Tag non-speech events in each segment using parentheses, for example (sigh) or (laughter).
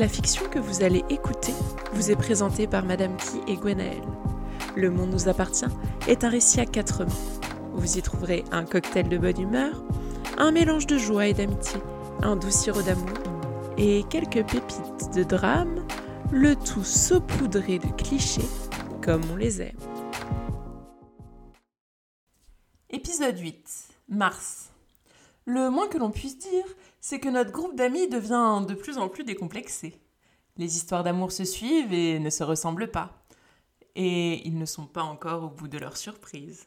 La fiction que vous allez écouter vous est présentée par Madame Key et Gwenaël. Le monde nous appartient est un récit à quatre mains. Vous y trouverez un cocktail de bonne humeur, un mélange de joie et d'amitié, un doux sirop d'amour et quelques pépites de drame, le tout saupoudré de clichés comme on les aime. Épisode 8. Mars. Le moins que l'on puisse dire, c'est que notre groupe d'amis devient de plus en plus décomplexé. Les histoires d'amour se suivent et ne se ressemblent pas. Et ils ne sont pas encore au bout de leur surprise.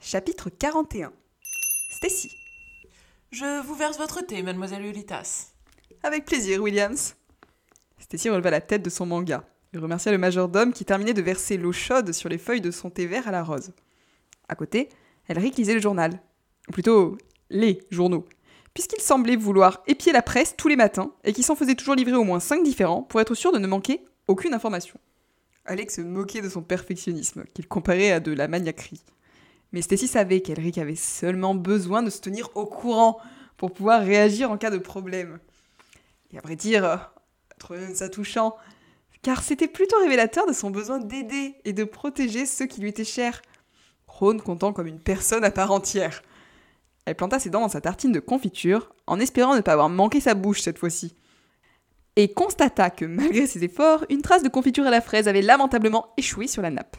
Chapitre 41 Stacy. Je vous verse votre thé, mademoiselle Ulitas. Avec plaisir, Williams. Stacy releva la tête de son manga et remercia le majordome qui terminait de verser l'eau chaude sur les feuilles de son thé vert à la rose. À côté, Elric lisait le journal. Ou plutôt, les journaux. Puisqu'il semblait vouloir épier la presse tous les matins et qu'il s'en faisait toujours livrer au moins cinq différents pour être sûr de ne manquer aucune information. Alex se moquait de son perfectionnisme, qu'il comparait à de la maniaquerie. Mais Stacy savait qu'Elric avait seulement besoin de se tenir au courant pour pouvoir réagir en cas de problème. Et à vrai dire, trouver ça touchant, car c'était plutôt révélateur de son besoin d'aider et de protéger ceux qui lui étaient chers. Rhône comptant comme une personne à part entière. Elle planta ses dents dans sa tartine de confiture, en espérant ne pas avoir manqué sa bouche cette fois-ci. Et constata que malgré ses efforts, une trace de confiture à la fraise avait lamentablement échoué sur la nappe.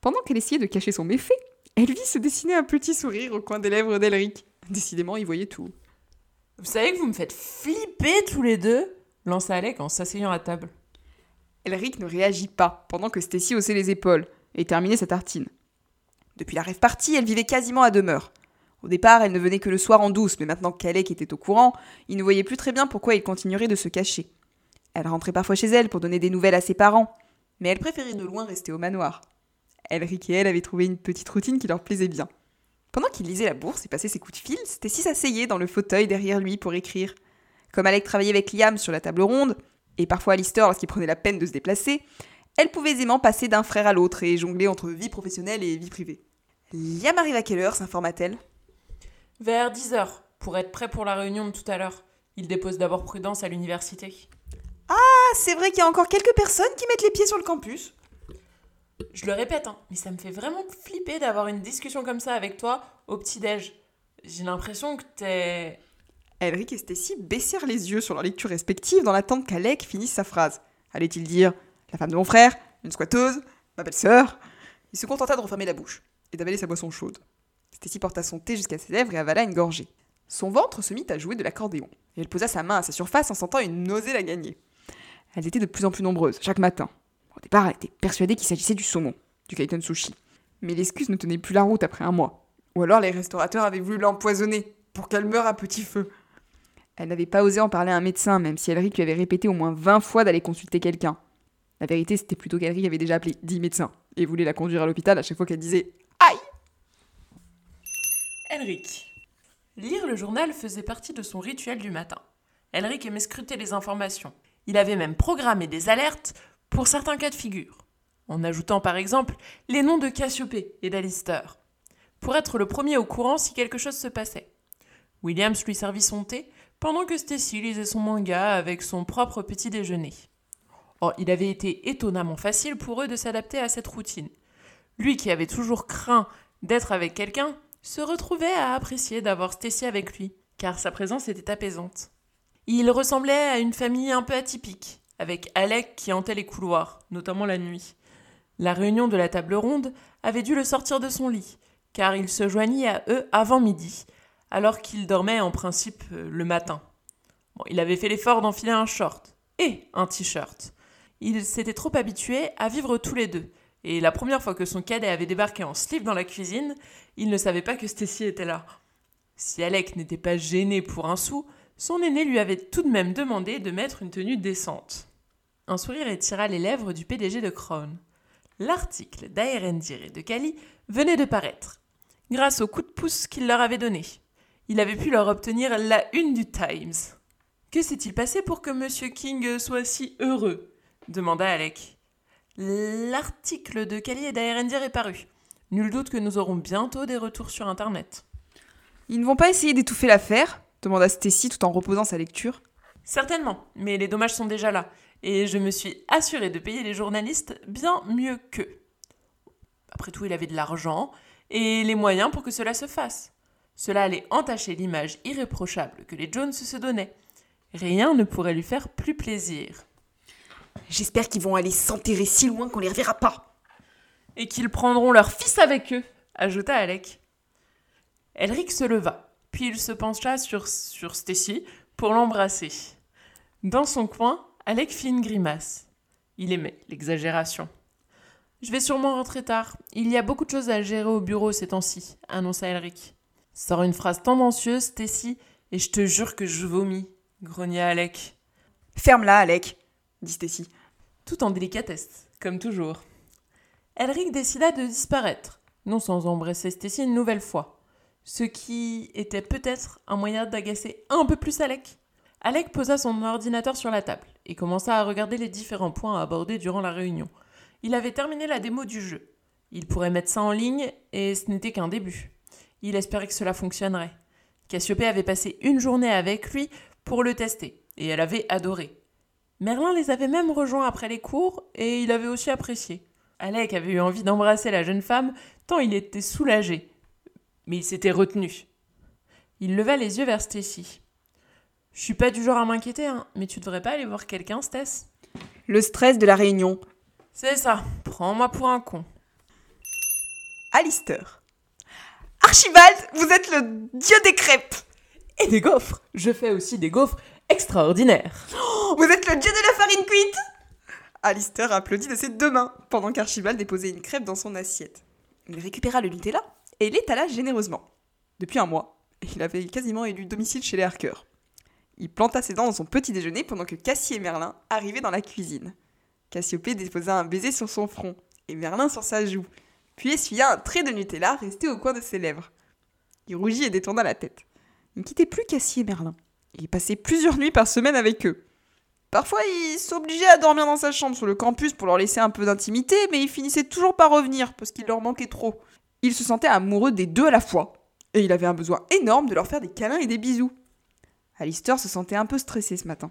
Pendant qu'elle essayait de cacher son méfait, elle vit se dessiner un petit sourire au coin des lèvres d'Elric. Décidément, il voyait tout. Vous savez que vous me faites flipper tous les deux lança Alec en s'asseyant à table. Elric ne réagit pas, pendant que Stacy haussait les épaules et terminait sa tartine. Depuis la rêve partie, elle vivait quasiment à demeure. Au départ, elle ne venait que le soir en douce, mais maintenant qu'Alec était au courant, il ne voyait plus très bien pourquoi il continuerait de se cacher. Elle rentrait parfois chez elle pour donner des nouvelles à ses parents, mais elle préférait de loin rester au manoir. Elric et elle avaient trouvé une petite routine qui leur plaisait bien. Pendant qu'il lisait la bourse et passait ses coups de fil, Stacy s'asseyait dans le fauteuil derrière lui pour écrire. Comme Alec travaillait avec Liam sur la table ronde, et parfois Alistair lorsqu'il prenait la peine de se déplacer, elle pouvait aisément passer d'un frère à l'autre et jongler entre vie professionnelle et vie privée. Liam arrive à quelle heure s'informa-t-elle? Vers 10 heures, pour être prêt pour la réunion de tout à l'heure. Il dépose d'abord Prudence à l'université. Ah, c'est vrai qu'il y a encore quelques personnes qui mettent les pieds sur le campus. Je le répète, hein, mais ça me fait vraiment flipper d'avoir une discussion comme ça avec toi au petit-déj. J'ai l'impression que t'es. Elric et Stacy baissèrent les yeux sur leur lecture respective dans l'attente qu'Alec finisse sa phrase. Allait-il dire La femme de mon frère Une squatteuse Ma belle-sœur? Il se contenta de refermer la bouche et d'avaler sa boisson chaude. Stacy porta son thé jusqu'à ses lèvres et avala une gorgée. Son ventre se mit à jouer de l'accordéon, et elle posa sa main à sa surface en sentant une nausée la gagner. Elles étaient de plus en plus nombreuses, chaque matin. Au départ, elle était persuadée qu'il s'agissait du saumon, du Kaiten Sushi. Mais l'excuse ne tenait plus la route après un mois. Ou alors les restaurateurs avaient voulu l'empoisonner, pour qu'elle meure à petit feu. Elle n'avait pas osé en parler à un médecin, même si Elric lui avait répété au moins 20 fois d'aller consulter quelqu'un. La vérité, c'était plutôt qu'Elric avait déjà appelé 10 médecins, et voulait la conduire à l'hôpital à chaque fois qu'elle disait Elric. Lire le journal faisait partie de son rituel du matin. Elric aimait scruter les informations. Il avait même programmé des alertes pour certains cas de figure, en ajoutant par exemple les noms de Cassiopée et d'Alistair, pour être le premier au courant si quelque chose se passait. Williams lui servit son thé, pendant que Stacy lisait son manga avec son propre petit déjeuner. Oh, il avait été étonnamment facile pour eux de s'adapter à cette routine. Lui qui avait toujours craint d'être avec quelqu'un, se retrouvait à apprécier d'avoir Stacy avec lui, car sa présence était apaisante. Il ressemblait à une famille un peu atypique, avec Alec qui hantait les couloirs, notamment la nuit. La réunion de la table ronde avait dû le sortir de son lit, car il se joignit à eux avant midi, alors qu'il dormait en principe euh, le matin. Il avait fait l'effort d'enfiler un short et un t-shirt. Il s'était trop habitué à vivre tous les deux, et la première fois que son cadet avait débarqué en slip dans la cuisine, il ne savait pas que Stacy était là. Si Alec n'était pas gêné pour un sou, son aîné lui avait tout de même demandé de mettre une tenue décente. Un sourire étira les lèvres du PDG de Crown. L'article d'Aerendir et de Kali venait de paraître, grâce au coup de pouce qu'il leur avait donné. Il avait pu leur obtenir la une du Times. Que s'est-il passé pour que M. King soit si heureux? demanda Alec. L'article de Kali et d'Aerendir est paru. Nul doute que nous aurons bientôt des retours sur Internet. Ils ne vont pas essayer d'étouffer l'affaire demanda Stacy tout en reposant sa lecture. Certainement, mais les dommages sont déjà là, et je me suis assurée de payer les journalistes bien mieux qu'eux. Après tout, il avait de l'argent et les moyens pour que cela se fasse. Cela allait entacher l'image irréprochable que les Jones se donnaient. Rien ne pourrait lui faire plus plaisir. J'espère qu'ils vont aller s'enterrer si loin qu'on les reverra pas. Et qu'ils prendront leur fils avec eux, ajouta Alec. Elric se leva, puis il se pencha sur, sur Stacy pour l'embrasser. Dans son coin, Alec fit une grimace. Il aimait l'exagération. Je vais sûrement rentrer tard. Il y a beaucoup de choses à gérer au bureau ces temps-ci, annonça Elric. Sors une phrase tendancieuse, Stacy, et je te jure que je vomis, grogna Alec. Ferme-la, Alec, dit Stacy. Tout en délicatesse, comme toujours. Elric décida de disparaître, non sans embrasser Stacy une nouvelle fois, ce qui était peut-être un moyen d'agacer un peu plus Alec. Alec posa son ordinateur sur la table et commença à regarder les différents points à aborder durant la réunion. Il avait terminé la démo du jeu. Il pourrait mettre ça en ligne et ce n'était qu'un début. Il espérait que cela fonctionnerait. Cassiopée avait passé une journée avec lui pour le tester et elle avait adoré. Merlin les avait même rejoints après les cours et il avait aussi apprécié. Alec avait eu envie d'embrasser la jeune femme tant il était soulagé. Mais il s'était retenu. Il leva les yeux vers Stacy. Je suis pas du genre à m'inquiéter, hein, mais tu devrais pas aller voir quelqu'un, Stess Le stress de la réunion. C'est ça, prends-moi pour un con. Alistair. Archibald, vous êtes le dieu des crêpes Et des gaufres Je fais aussi des gaufres extraordinaires. Oh, vous êtes dieu de la farine cuite Alistair applaudit de ses deux mains pendant qu'Archibald déposait une crêpe dans son assiette. Il récupéra le Nutella et l'étala généreusement. Depuis un mois, il avait quasiment élu domicile chez les Harker. Il planta ses dents dans son petit déjeuner pendant que Cassie et Merlin arrivaient dans la cuisine. Cassiopée déposa un baiser sur son front et Merlin sur sa joue, puis essuya un trait de Nutella resté au coin de ses lèvres. Il rougit et détourna la tête. Il ne quittait plus Cassie et Merlin. Il passait plusieurs nuits par semaine avec eux. Parfois, il s'obligeait à dormir dans sa chambre sur le campus pour leur laisser un peu d'intimité, mais il finissait toujours par revenir parce qu'il leur manquait trop. Il se sentait amoureux des deux à la fois, et il avait un besoin énorme de leur faire des câlins et des bisous. Alistair se sentait un peu stressé ce matin.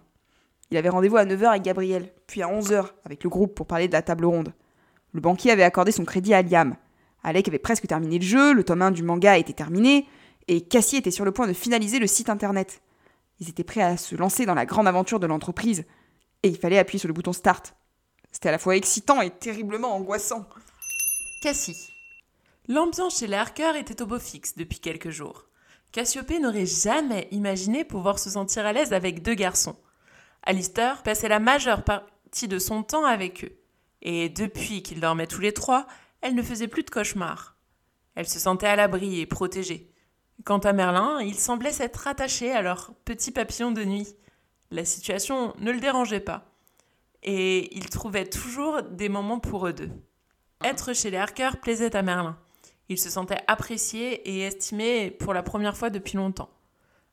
Il avait rendez-vous à 9h avec Gabriel, puis à 11h avec le groupe pour parler de la table ronde. Le banquier avait accordé son crédit à Liam. Alec avait presque terminé le jeu, le tome 1 du manga était terminé, et Cassie était sur le point de finaliser le site internet. Ils étaient prêts à se lancer dans la grande aventure de l'entreprise, et il fallait appuyer sur le bouton Start. C'était à la fois excitant et terriblement angoissant. Cassie. L'ambiance chez les Harker était au beau fixe depuis quelques jours. Cassiopée n'aurait jamais imaginé pouvoir se sentir à l'aise avec deux garçons. Alistair passait la majeure partie de son temps avec eux. Et depuis qu'ils dormaient tous les trois, elle ne faisait plus de cauchemars. Elle se sentait à l'abri et protégée. Quant à Merlin, il semblait s'être attaché à leur petit papillon de nuit. La situation ne le dérangeait pas. Et il trouvait toujours des moments pour eux deux. Être chez les Harker plaisait à Merlin. Il se sentait apprécié et estimé pour la première fois depuis longtemps.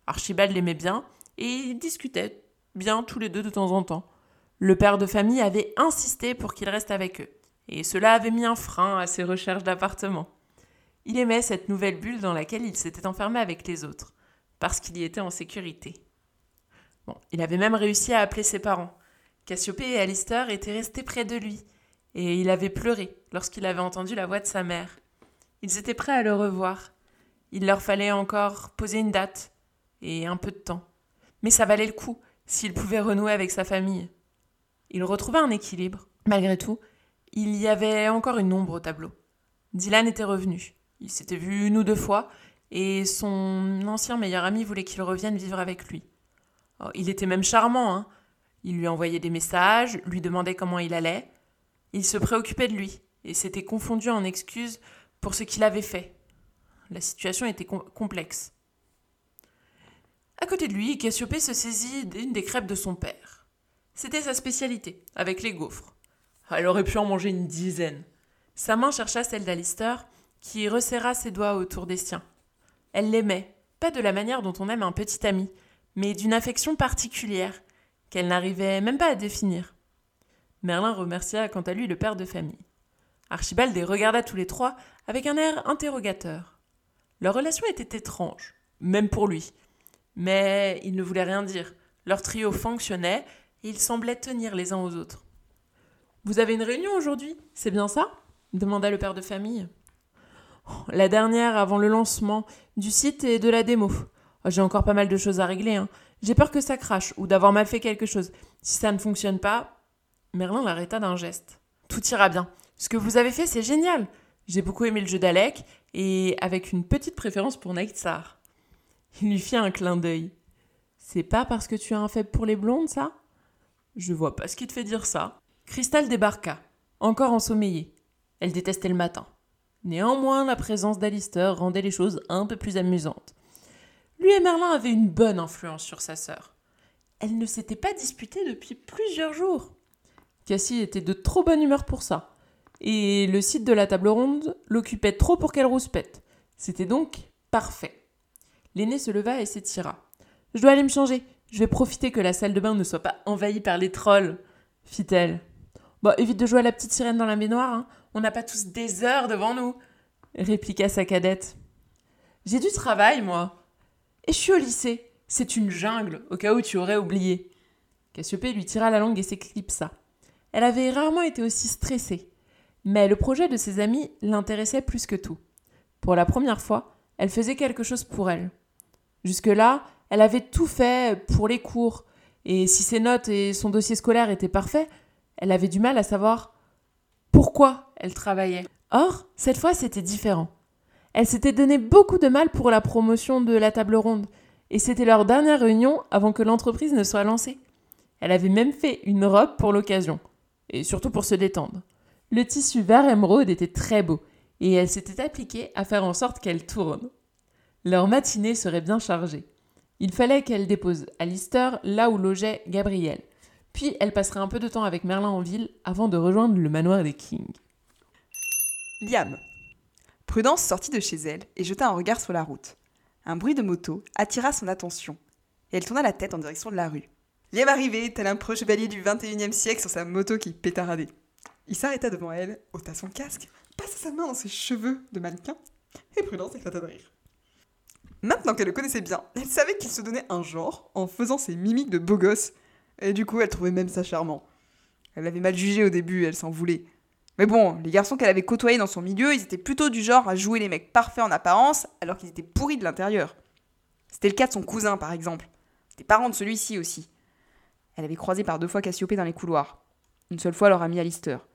Archibald l'aimait bien et ils discutaient bien tous les deux de temps en temps. Le père de famille avait insisté pour qu'il reste avec eux, et cela avait mis un frein à ses recherches d'appartement. Il aimait cette nouvelle bulle dans laquelle il s'était enfermé avec les autres, parce qu'il y était en sécurité. Bon, il avait même réussi à appeler ses parents. Cassiopée et Alistair étaient restés près de lui, et il avait pleuré lorsqu'il avait entendu la voix de sa mère. Ils étaient prêts à le revoir. Il leur fallait encore poser une date et un peu de temps. Mais ça valait le coup s'il pouvait renouer avec sa famille. Il retrouvait un équilibre. Malgré tout, il y avait encore une ombre au tableau. Dylan était revenu. Il s'était vu une ou deux fois, et son ancien meilleur ami voulait qu'il revienne vivre avec lui. Oh, il était même charmant, hein. Il lui envoyait des messages, lui demandait comment il allait. Il se préoccupait de lui, et s'était confondu en excuses pour ce qu'il avait fait. La situation était complexe. À côté de lui, Cassiopée se saisit d'une des crêpes de son père. C'était sa spécialité, avec les gaufres. Elle aurait pu en manger une dizaine. Sa main chercha celle d'Alistair, qui resserra ses doigts autour des siens. Elle l'aimait, pas de la manière dont on aime un petit ami, mais d'une affection particulière, qu'elle n'arrivait même pas à définir. Merlin remercia quant à lui le père de famille. Archibald les regarda tous les trois avec un air interrogateur. Leur relation était étrange, même pour lui. Mais il ne voulait rien dire. Leur trio fonctionnait et ils semblaient tenir les uns aux autres. Vous avez une réunion aujourd'hui, c'est bien ça? demanda le père de famille. La dernière avant le lancement du site et de la démo. Oh, j'ai encore pas mal de choses à régler. Hein. J'ai peur que ça crache ou d'avoir mal fait quelque chose. Si ça ne fonctionne pas. Merlin l'arrêta d'un geste. Tout ira bien. Ce que vous avez fait, c'est génial. J'ai beaucoup aimé le jeu d'Alec et avec une petite préférence pour Nightstar. Il lui fit un clin d'œil. C'est pas parce que tu as un faible pour les blondes, ça? Je vois pas ce qui te fait dire ça. Crystal débarqua, encore ensommeillée. Elle détestait le matin. Néanmoins, la présence d'Alistair rendait les choses un peu plus amusantes. Lui et Merlin avaient une bonne influence sur sa sœur. Elle ne s'était pas disputée depuis plusieurs jours. Cassie était de trop bonne humeur pour ça. Et le site de la table ronde l'occupait trop pour qu'elle rouspète. C'était donc parfait. L'aîné se leva et s'étira. Je dois aller me changer. Je vais profiter que la salle de bain ne soit pas envahie par les trolls, fit-elle. Bon, évite de jouer à la petite sirène dans la baignoire, hein. On n'a pas tous des heures devant nous, répliqua sa cadette. J'ai du travail, moi. Et je suis au lycée. C'est une jungle, au cas où tu aurais oublié. Cassiopée lui tira la langue et s'éclipsa. Elle avait rarement été aussi stressée. Mais le projet de ses amis l'intéressait plus que tout. Pour la première fois, elle faisait quelque chose pour elle. Jusque-là, elle avait tout fait pour les cours, et si ses notes et son dossier scolaire étaient parfaits, elle avait du mal à savoir pourquoi elle travaillait. Or, cette fois, c'était différent. Elle s'était donné beaucoup de mal pour la promotion de la table ronde, et c'était leur dernière réunion avant que l'entreprise ne soit lancée. Elle avait même fait une robe pour l'occasion, et surtout pour se détendre. Le tissu vert émeraude était très beau, et elle s'était appliquée à faire en sorte qu'elle tourne. Leur matinée serait bien chargée. Il fallait qu'elle dépose Alistair là où logeait Gabriel. Puis elle passerait un peu de temps avec Merlin en ville avant de rejoindre le manoir des Kings. Liam. Prudence sortit de chez elle et jeta un regard sur la route. Un bruit de moto attira son attention et elle tourna la tête en direction de la rue. Liam arrivait, tel un pro chevalier du 21e siècle sur sa moto qui pétaradait. Il s'arrêta devant elle, ôta son casque, passa sa main dans ses cheveux de mannequin et Prudence éclata de rire. Maintenant qu'elle le connaissait bien, elle savait qu'il se donnait un genre en faisant ses mimiques de beau gosse, et du coup elle trouvait même ça charmant. Elle l'avait mal jugé au début, elle s'en voulait. Mais bon, les garçons qu'elle avait côtoyés dans son milieu, ils étaient plutôt du genre à jouer les mecs parfaits en apparence, alors qu'ils étaient pourris de l'intérieur. C'était le cas de son cousin, par exemple. Des parents de celui-ci aussi. Elle avait croisé par deux fois Cassiopée dans les couloirs. Une seule fois leur ami Alistair.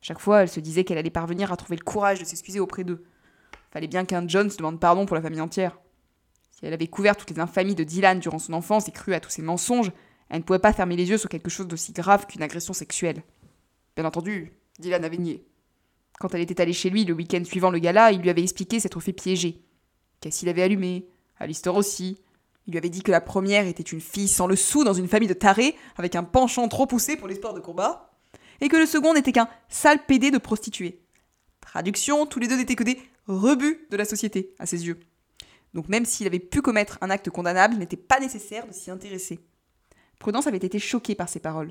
Chaque fois, elle se disait qu'elle allait parvenir à trouver le courage de s'excuser auprès d'eux. Fallait bien qu'un John se demande pardon pour la famille entière. Si elle avait couvert toutes les infamies de Dylan durant son enfance et cru à tous ses mensonges, elle ne pouvait pas fermer les yeux sur quelque chose d'aussi grave qu'une agression sexuelle. Bien entendu, Dylan avait nié. Quand elle était allée chez lui le week-end suivant le gala, il lui avait expliqué s'être fait piéger. Cassie l'avait allumé, Alistair aussi. Il lui avait dit que la première était une fille sans le sou dans une famille de tarés, avec un penchant trop poussé pour les de combat, et que le second n'était qu'un sale pédé de prostituée. Traduction, tous les deux n'étaient que des rebuts de la société, à ses yeux. Donc même s'il avait pu commettre un acte condamnable, il n'était pas nécessaire de s'y intéresser. Prudence avait été choquée par ces paroles.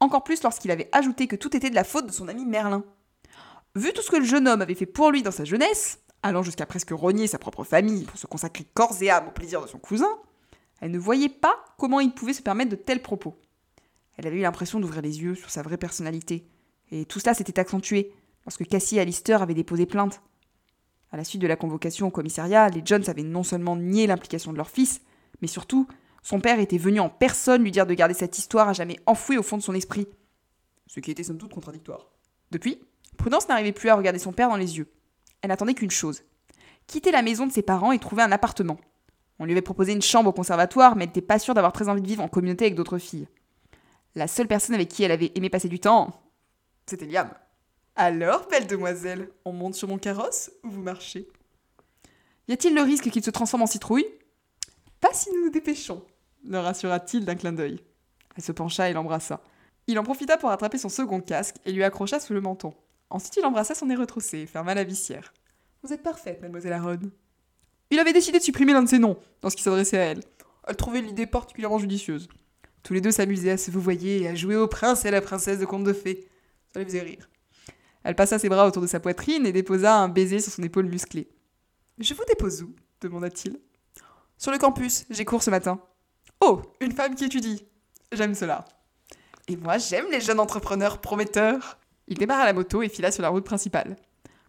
Encore plus lorsqu'il avait ajouté que tout était de la faute de son ami Merlin. Vu tout ce que le jeune homme avait fait pour lui dans sa jeunesse, allant jusqu'à presque renier sa propre famille pour se consacrer corps et âme au plaisir de son cousin, elle ne voyait pas comment il pouvait se permettre de tels propos. Elle avait eu l'impression d'ouvrir les yeux sur sa vraie personnalité, et tout cela s'était accentué lorsque Cassie et Alistair avaient déposé plainte. À la suite de la convocation au commissariat, les Jones avaient non seulement nié l'implication de leur fils, mais surtout, son père était venu en personne lui dire de garder cette histoire à jamais enfouie au fond de son esprit. Ce qui était somme toute contradictoire. Depuis, Prudence n'arrivait plus à regarder son père dans les yeux. Elle n'attendait qu'une chose quitter la maison de ses parents et trouver un appartement. On lui avait proposé une chambre au conservatoire, mais elle n'était pas sûre d'avoir très envie de vivre en communauté avec d'autres filles. La seule personne avec qui elle avait aimé passer du temps, c'était Liam. Alors, belle demoiselle, on monte sur mon carrosse ou vous marchez? Y a-t-il le risque qu'il se transforme en citrouille? Pas si nous nous dépêchons, le rassura-t-il d'un clin d'œil. Elle se pencha et l'embrassa. Il en profita pour attraper son second casque et lui accrocha sous le menton. Ensuite, il embrassa son nez retroussé et ferma la vissière. Vous êtes parfaite, mademoiselle Aaron. Il avait décidé de supprimer l'un de ses noms lorsqu'il s'adressait à elle. Elle trouvait l'idée particulièrement judicieuse. Tous les deux s'amusaient à se vouvoyer et à jouer au prince et à la princesse de contes de fées. Ça les faisait rire. Elle passa ses bras autour de sa poitrine et déposa un baiser sur son épaule musclée. Je vous dépose où? demanda-t-il. Sur le campus, j'ai cours ce matin. Oh, une femme qui étudie. J'aime cela. Et moi, j'aime les jeunes entrepreneurs prometteurs. Il démarra la moto et fila sur la route principale.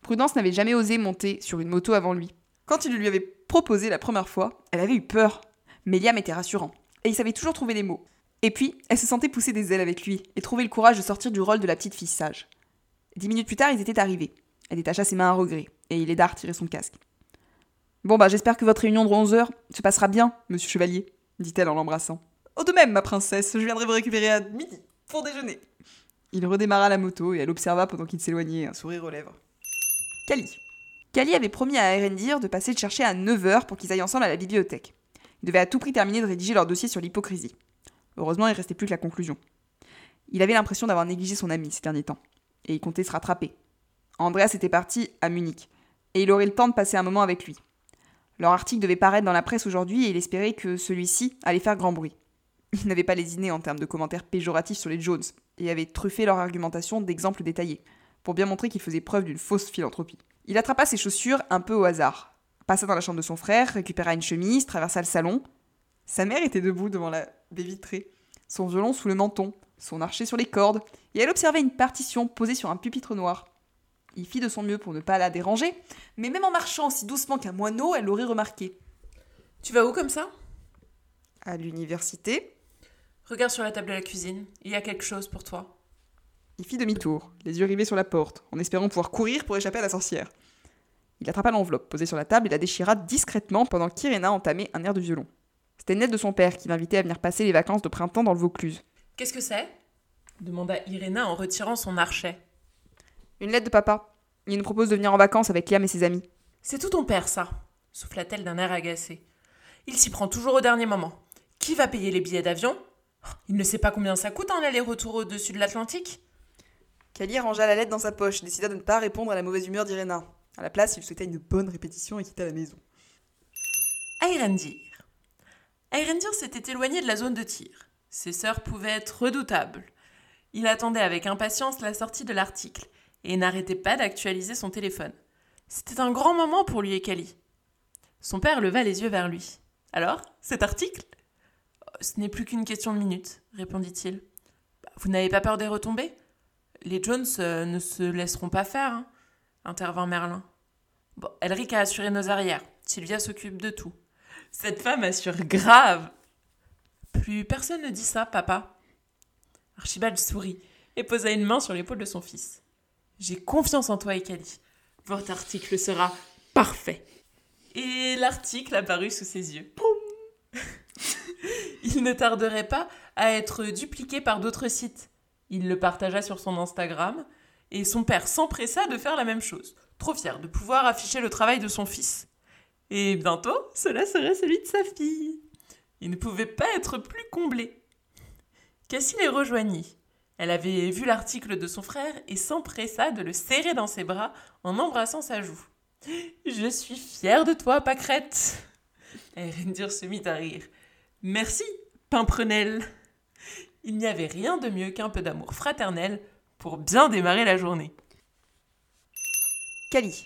Prudence n'avait jamais osé monter sur une moto avant lui. Quand il lui avait proposé la première fois, elle avait eu peur. Mais Liam était rassurant, et il savait toujours trouver les mots. Et puis, elle se sentait pousser des ailes avec lui, et trouver le courage de sortir du rôle de la petite fille sage. Dix minutes plus tard, ils étaient arrivés. Elle détacha ses mains à regret, et il aida à retirer son casque. Bon bah j'espère que votre réunion de 11h se passera bien, monsieur Chevalier, dit-elle en l'embrassant. Oh de même, ma princesse, je viendrai vous récupérer à midi, pour déjeuner. Il redémarra la moto et elle observa pendant qu'il s'éloignait, un sourire aux lèvres. Cali. Cali avait promis à Erendir de passer le chercher à 9h pour qu'ils aillent ensemble à la bibliothèque. Ils devaient à tout prix terminer de rédiger leur dossier sur l'hypocrisie. Heureusement, il restait plus que la conclusion. Il avait l'impression d'avoir négligé son ami ces derniers temps, et il comptait se rattraper. Andreas était parti à Munich, et il aurait le temps de passer un moment avec lui. Leur article devait paraître dans la presse aujourd'hui et il espérait que celui-ci allait faire grand bruit. (laughs) Ils n'avaient pas lésiné en termes de commentaires péjoratifs sur les Jones, et avaient truffé leur argumentation d'exemples détaillés, pour bien montrer qu'ils faisaient preuve d'une fausse philanthropie. Il attrapa ses chaussures un peu au hasard, passa dans la chambre de son frère, récupéra une chemise, traversa le salon. Sa mère était debout devant la baie son violon sous le menton, son archer sur les cordes, et elle observait une partition posée sur un pupitre noir. Il fit de son mieux pour ne pas la déranger, mais même en marchant aussi doucement qu'un moineau, elle l'aurait remarqué. Tu vas où comme ça? À l'université, Regarde sur la table de la cuisine, il y a quelque chose pour toi. il fit demi-tour, les yeux rivés sur la porte, en espérant pouvoir courir pour échapper à la sorcière. Il attrapa l'enveloppe posée sur la table et la déchira discrètement pendant qu'Irena entamait un air de violon. C'était lettre de son père qui l'invitait à venir passer les vacances de printemps dans le Vaucluse. Qu'est-ce que c'est? demanda Irena en retirant son archet. Une lettre de papa. Il nous propose de venir en vacances avec Liam et ses amis. C'est tout ton père, ça souffla-t-elle d'un air agacé. Il s'y prend toujours au dernier moment. Qui va payer les billets d'avion? Il ne sait pas combien ça coûte un aller-retour au-dessus de l'Atlantique? Kali rangea la lettre dans sa poche, décida de ne pas répondre à la mauvaise humeur d'Irena. À la place, il souhaitait une bonne répétition et quitta la maison. Airendir. Airendir s'était éloigné de la zone de tir. Ses sœurs pouvaient être redoutables. Il attendait avec impatience la sortie de l'article et n'arrêtait pas d'actualiser son téléphone. C'était un grand moment pour lui et Kali. Son père leva les yeux vers lui. Alors, cet article? Ce n'est plus qu'une question de minutes, répondit-il. Vous n'avez pas peur des retombées? Les Jones euh, ne se laisseront pas faire, hein, intervint Merlin. Bon, Elric a assuré nos arrières. Sylvia s'occupe de tout. Cette femme assure grave. Plus personne ne dit ça, papa. Archibald sourit et posa une main sur l'épaule de son fils. J'ai confiance en toi, Ekali. Votre article sera parfait. Et l'article apparut sous ses yeux. (laughs) Il ne tarderait pas à être dupliqué par d'autres sites. Il le partagea sur son Instagram et son père s'empressa de faire la même chose, trop fier de pouvoir afficher le travail de son fils. Et bientôt, cela serait celui de sa fille. Il ne pouvait pas être plus comblé. Cassie les rejoignit. Elle avait vu l'article de son frère et s'empressa de le serrer dans ses bras en embrassant sa joue. Je suis fière de toi, Pâquerette. Erendir se mit à rire. Merci, Pimprenel. Il n'y avait rien de mieux qu'un peu d'amour fraternel pour bien démarrer la journée. Kali.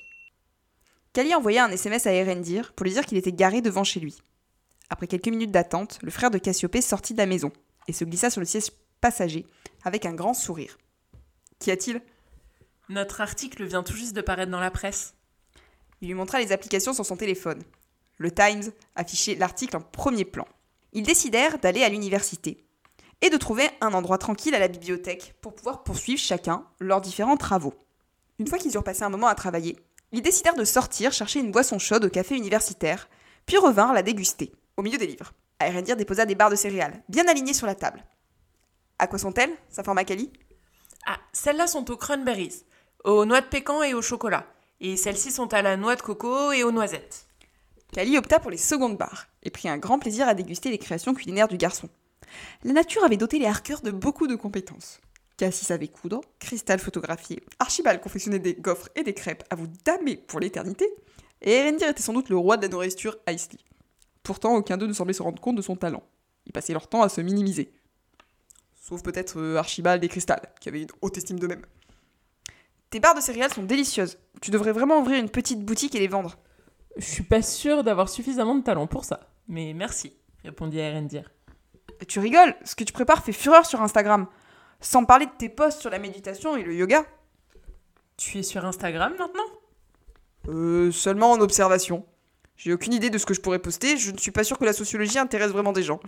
Kali envoya un SMS à Erendir pour lui dire qu'il était garé devant chez lui. Après quelques minutes d'attente, le frère de Cassiopée sortit de la maison et se glissa sur le siège passager avec un grand sourire. Qu'y a-t-il? Notre article vient tout juste de paraître dans la presse. Il lui montra les applications sur son téléphone. Le Times affichait l'article en premier plan. Ils décidèrent d'aller à l'université et de trouver un endroit tranquille à la bibliothèque pour pouvoir poursuivre chacun leurs différents travaux. Une fois qu'ils eurent passé un moment à travailler, ils décidèrent de sortir chercher une boisson chaude au café universitaire, puis revinrent la déguster, au milieu des livres. Aérendir déposa des barres de céréales, bien alignées sur la table. À quoi sont-elles s'informa Kali. Ah, celles-là sont aux cranberries, aux noix de pécan et au chocolat. Et celles-ci sont à la noix de coco et aux noisettes. Kali opta pour les secondes barres et prit un grand plaisir à déguster les créations culinaires du garçon. La nature avait doté les Harker de beaucoup de compétences. Cassie savait coudre, Cristal photographier, Archibald confectionnait des gaufres et des crêpes à vous damer pour l'éternité, et Erendir était sans doute le roi de la nourriture à Isley. Pourtant, aucun d'eux ne semblait se rendre compte de son talent. Ils passaient leur temps à se minimiser. Sauf peut-être euh, Archibald et Cristal, qui avaient une haute estime d'eux-mêmes. Tes barres de céréales sont délicieuses. Tu devrais vraiment ouvrir une petite boutique et les vendre. Je suis pas sûre d'avoir suffisamment de talent pour ça. Mais merci, répondit Erendir. Tu rigoles, ce que tu prépares fait fureur sur Instagram. Sans parler de tes posts sur la méditation et le yoga. Tu es sur Instagram maintenant? Euh, seulement en observation. J'ai aucune idée de ce que je pourrais poster, je ne suis pas sûr que la sociologie intéresse vraiment des gens.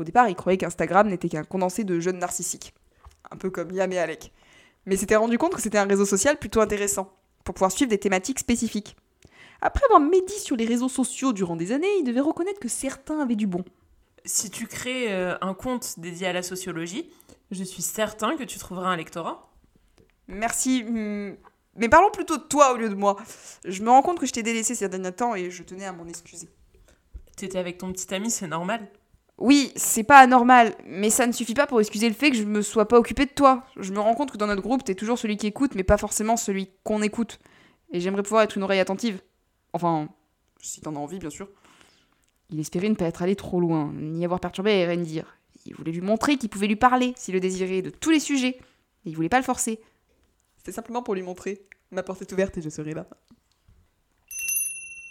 Au départ, il croyait qu'Instagram n'était qu'un condensé de jeunes narcissiques. Un peu comme Yam et Alec. Mais s'était rendu compte que c'était un réseau social plutôt intéressant, pour pouvoir suivre des thématiques spécifiques. Après avoir médit sur les réseaux sociaux durant des années, il devait reconnaître que certains avaient du bon. Si tu crées euh, un compte dédié à la sociologie, je suis certain que tu trouveras un lectorat. Merci. hmm, Mais parlons plutôt de toi au lieu de moi. Je me rends compte que je t'ai délaissé ces derniers temps et je tenais à m'en excuser. T'étais avec ton petit ami, c'est normal. Oui, c'est pas anormal, mais ça ne suffit pas pour excuser le fait que je me sois pas occupée de toi. Je me rends compte que dans notre groupe, t'es toujours celui qui écoute, mais pas forcément celui qu'on écoute. Et j'aimerais pouvoir être une oreille attentive. Enfin, si t'en as envie, bien sûr. Il espérait ne pas être allé trop loin, ni avoir perturbé Erendir. Il voulait lui montrer qu'il pouvait lui parler, s'il le désirait, de tous les sujets. Et il voulait pas le forcer. C'était simplement pour lui montrer. Ma porte est ouverte et je serai là.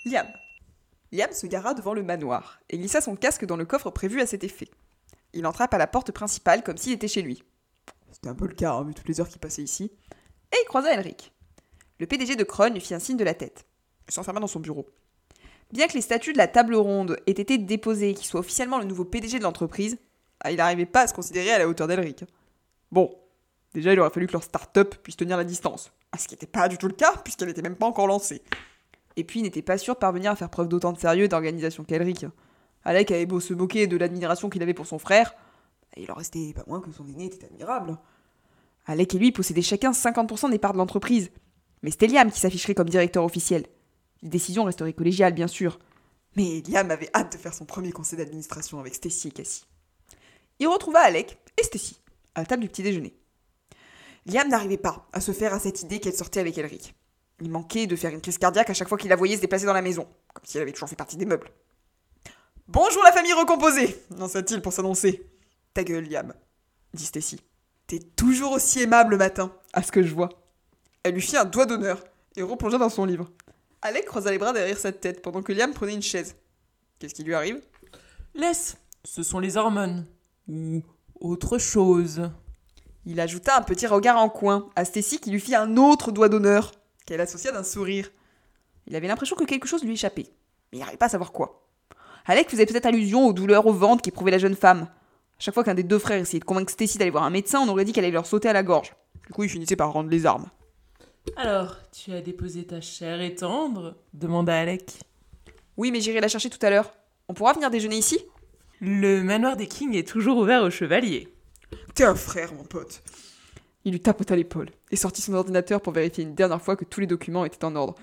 Liam. Liam se gara devant le manoir et glissa son casque dans le coffre prévu à cet effet. Il entra par la porte principale comme s'il était chez lui. C'était un peu le cas, hein, vu toutes les heures qu'il passait ici. Et il croisa Elric. Le PDG de Kron lui fit un signe de la tête. Il s'enferma dans son bureau. Bien que les statuts de la table ronde aient été déposés et qu'il soit officiellement le nouveau PDG de l'entreprise, ah, il n'arrivait pas à se considérer à la hauteur d'Elric. Bon, déjà il aurait fallu que leur start-up puisse tenir la distance. Ah, Ce qui n'était pas du tout le cas, puisqu'elle n'était même pas encore lancée. Et puis n'était pas sûr de parvenir à faire preuve d'autant de sérieux et d'organisation qu'Elric. Alec avait beau se moquer de l'admiration qu'il avait pour son frère, il en restait pas moins que son aîné était admirable. Alec et lui possédaient chacun 50% des parts de l'entreprise. Mais c'était Liam qui s'afficherait comme directeur officiel. Les décisions resteraient collégiales, bien sûr. Mais Liam avait hâte de faire son premier conseil d'administration avec Stacy et Cassie. Il retrouva Alec et Stacy à la table du petit déjeuner. Liam n'arrivait pas à se faire à cette idée qu'elle sortait avec Elric. Il manquait de faire une crise cardiaque à chaque fois qu'il la voyait se déplacer dans la maison, comme si elle avait toujours fait partie des meubles. Bonjour la famille recomposée lança-t-il pour s'annoncer. Ta gueule, Liam, dit Stacy. T'es toujours aussi aimable le matin, à ce que je vois. Elle lui fit un doigt d'honneur et replongea dans son livre. Alec croisa les bras derrière sa tête pendant que Liam prenait une chaise. Qu'est-ce qui lui arrive? Laisse, ce sont les hormones. Ou autre chose. Il ajouta un petit regard en coin à Stacy qui lui fit un autre doigt d'honneur, qu'elle associa d'un sourire. Il avait l'impression que quelque chose lui échappait, mais il n'arrivait pas à savoir quoi. Alec faisait peut-être allusion aux douleurs au ventre qu'éprouvait la jeune femme. À chaque fois qu'un des deux frères essayait de convaincre Stacy d'aller voir un médecin, on aurait dit qu'elle allait leur sauter à la gorge. Du coup, il finissait par rendre les armes. Alors, tu as déposé ta chair et tendre demanda Alec. Oui, mais j'irai la chercher tout à l'heure. On pourra venir déjeuner ici? Le manoir des Kings est toujours ouvert aux chevaliers. T'es un frère, mon pote. Il lui tapota l'épaule et sortit son ordinateur pour vérifier une dernière fois que tous les documents étaient en ordre.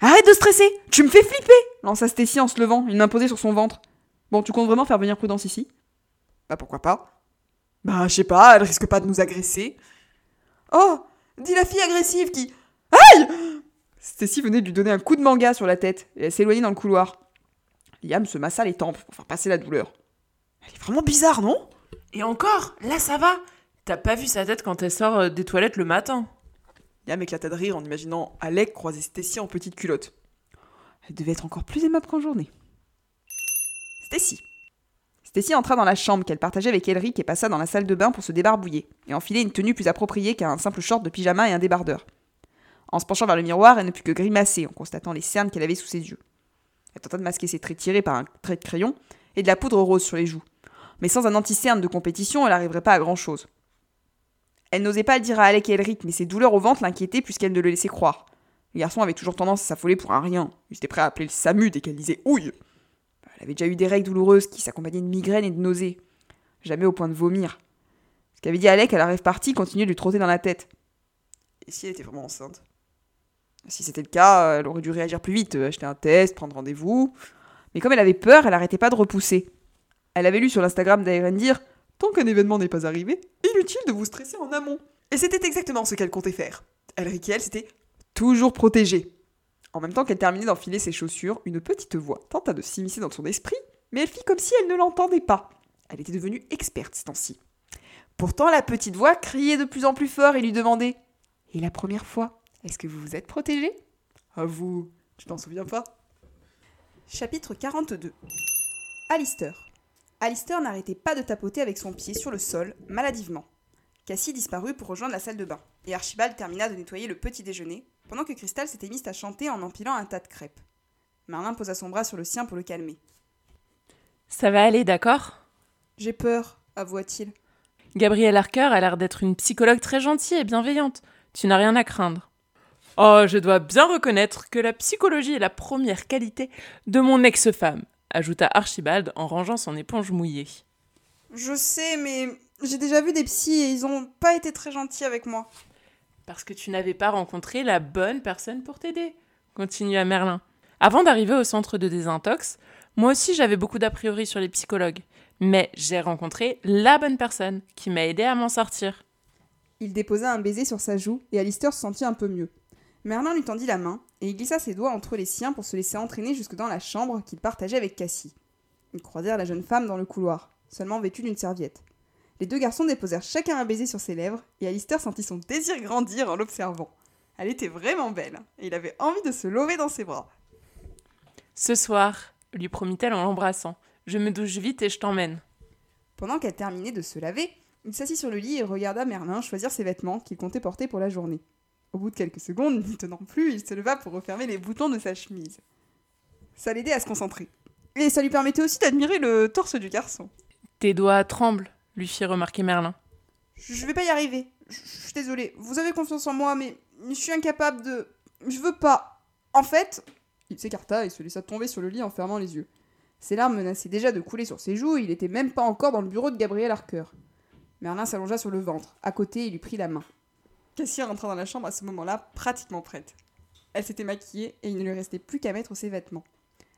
Arrête de stresser Tu me fais flipper lança Stacy en se levant, une main posée sur son ventre. Bon, tu comptes vraiment faire venir Prudence ici? Bah pourquoi pas Bah je sais pas, elle risque pas de nous agresser. Oh Dis la fille agressive qui. Aïe Stacy venait de lui donner un coup de manga sur la tête et elle s'éloignait dans le couloir. Liam se massa les tempes pour faire passer la douleur. Elle est vraiment bizarre, non? Et encore, là ça va. T'as pas vu sa tête quand elle sort euh, des toilettes le matin? Liam éclata de rire en imaginant Alec croiser Stacy en petite culotte. Elle devait être encore plus aimable qu'en journée. Stacy. Stacy entra dans la chambre qu'elle partageait avec Elric et passa dans la salle de bain pour se débarbouiller et enfiler une tenue plus appropriée qu'un simple short de pyjama et un débardeur. En se penchant vers le miroir, elle ne put que grimacer en constatant les cernes qu'elle avait sous ses yeux. Elle tenta de masquer ses traits tirés par un trait de crayon et de la poudre rose sur les joues. Mais sans un anti-cerne de compétition, elle n'arriverait pas à grand chose. Elle n'osait pas le dire à Alec et Elric, mais ses douleurs au ventre l'inquiétaient puisqu'elle ne le laissait croire. Le garçon avait toujours tendance à s'affoler pour un rien. Il était prêt à appeler le SAMU dès qu'elle disait ouille. Elle avait déjà eu des règles douloureuses qui s'accompagnaient de migraines et de nausées. Jamais au point de vomir. Ce qu'avait dit Alec à la rêve partie continuait de lui trotter dans la tête. Et si elle était vraiment enceinte? Si c'était le cas, elle aurait dû réagir plus vite, acheter un test, prendre rendez-vous. Mais comme elle avait peur, elle n'arrêtait pas de repousser. Elle avait lu sur l'Instagram d'Aerendir Tant qu'un événement n'est pas arrivé, inutile de vous stresser en amont. Et c'était exactement ce qu'elle comptait faire. Elric et elle s'étaient toujours protégées. En même temps qu'elle terminait d'enfiler ses chaussures, une petite voix tenta de s'immiscer dans son esprit, mais elle fit comme si elle ne l'entendait pas. Elle était devenue experte ce temps-ci. Pourtant, la petite voix criait de plus en plus fort et lui demandait Et la première fois, est-ce que vous vous êtes protégé À vous, tu t'en souviens pas? Chapitre 42 Alistair Alistair n'arrêtait pas de tapoter avec son pied sur le sol, maladivement. Cassie disparut pour rejoindre la salle de bain, et Archibald termina de nettoyer le petit déjeuner, pendant que Crystal s'était mise à chanter en empilant un tas de crêpes. Merlin posa son bras sur le sien pour le calmer. Ça va aller, d'accord? J'ai peur, avoua-t-il. Gabrielle Harker a l'air d'être une psychologue très gentille et bienveillante. Tu n'as rien à craindre. Oh, je dois bien reconnaître que la psychologie est la première qualité de mon ex-femme, ajouta Archibald en rangeant son éponge mouillée. Je sais, mais j'ai déjà vu des psys et ils ont pas été très gentils avec moi. Parce que tu n'avais pas rencontré la bonne personne pour t'aider, continua Merlin. Avant d'arriver au centre de désintox, moi aussi j'avais beaucoup d'a priori sur les psychologues, mais j'ai rencontré la bonne personne qui m'a aidé à m'en sortir. Il déposa un baiser sur sa joue et Alistair se sentit un peu mieux. Merlin lui tendit la main et il glissa ses doigts entre les siens pour se laisser entraîner jusque dans la chambre qu'il partageait avec Cassie. Ils croisèrent la jeune femme dans le couloir, seulement vêtue d'une serviette. Les deux garçons déposèrent chacun un baiser sur ses lèvres et Alistair sentit son désir grandir en l'observant. Elle était vraiment belle et il avait envie de se lever dans ses bras. Ce soir, lui promit-elle en l'embrassant, je me douche vite et je t'emmène. Pendant qu'elle terminait de se laver, il s'assit sur le lit et regarda Merlin choisir ses vêtements qu'il comptait porter pour la journée. Au bout de quelques secondes, (laughs) n'y tenant plus, il se leva pour refermer les boutons de sa chemise. Ça l'aidait à se concentrer. Et ça lui permettait aussi d'admirer le torse du garçon. Tes doigts tremblent, lui fit remarquer Merlin. Je vais pas y arriver. Je suis désolée. Vous avez confiance en moi, mais je suis incapable de. Je veux pas. En fait. Il s'écarta et se laissa tomber sur le lit en fermant les yeux. Ses larmes menaçaient déjà de couler sur ses joues et il était même pas encore dans le bureau de Gabriel Harker. Merlin s'allongea sur le ventre. À côté, il lui prit la main. Cassie rentra dans la chambre à ce moment-là, pratiquement prête. Elle s'était maquillée et il ne lui restait plus qu'à mettre ses vêtements.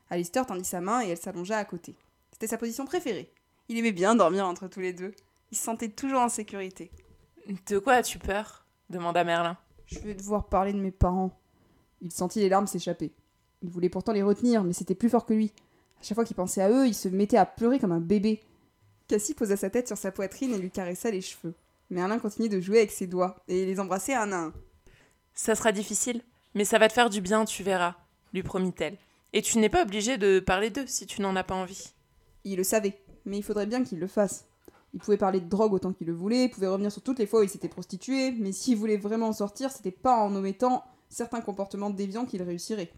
Alistair tendit sa main et elle s'allongea à côté. C'était sa position préférée. Il aimait bien dormir entre tous les deux. Il se sentait toujours en sécurité. De quoi as-tu peur demanda Merlin. Je vais devoir parler de mes parents. Il sentit les larmes s'échapper. Il voulait pourtant les retenir, mais c'était plus fort que lui. À chaque fois qu'il pensait à eux, il se mettait à pleurer comme un bébé. Cassie posa sa tête sur sa poitrine et lui caressa les cheveux. Merlin continuait de jouer avec ses doigts et les embrassait un à un. Ça sera difficile, mais ça va te faire du bien, tu verras, lui promit-elle. Et tu n'es pas obligé de parler d'eux si tu n'en as pas envie. Il le savait, mais il faudrait bien qu'il le fasse. Il pouvait parler de drogue autant qu'il le voulait, il pouvait revenir sur toutes les fois où il s'était prostitué, mais s'il voulait vraiment en sortir, c'était pas en omettant certains comportements déviants qu'il réussirait.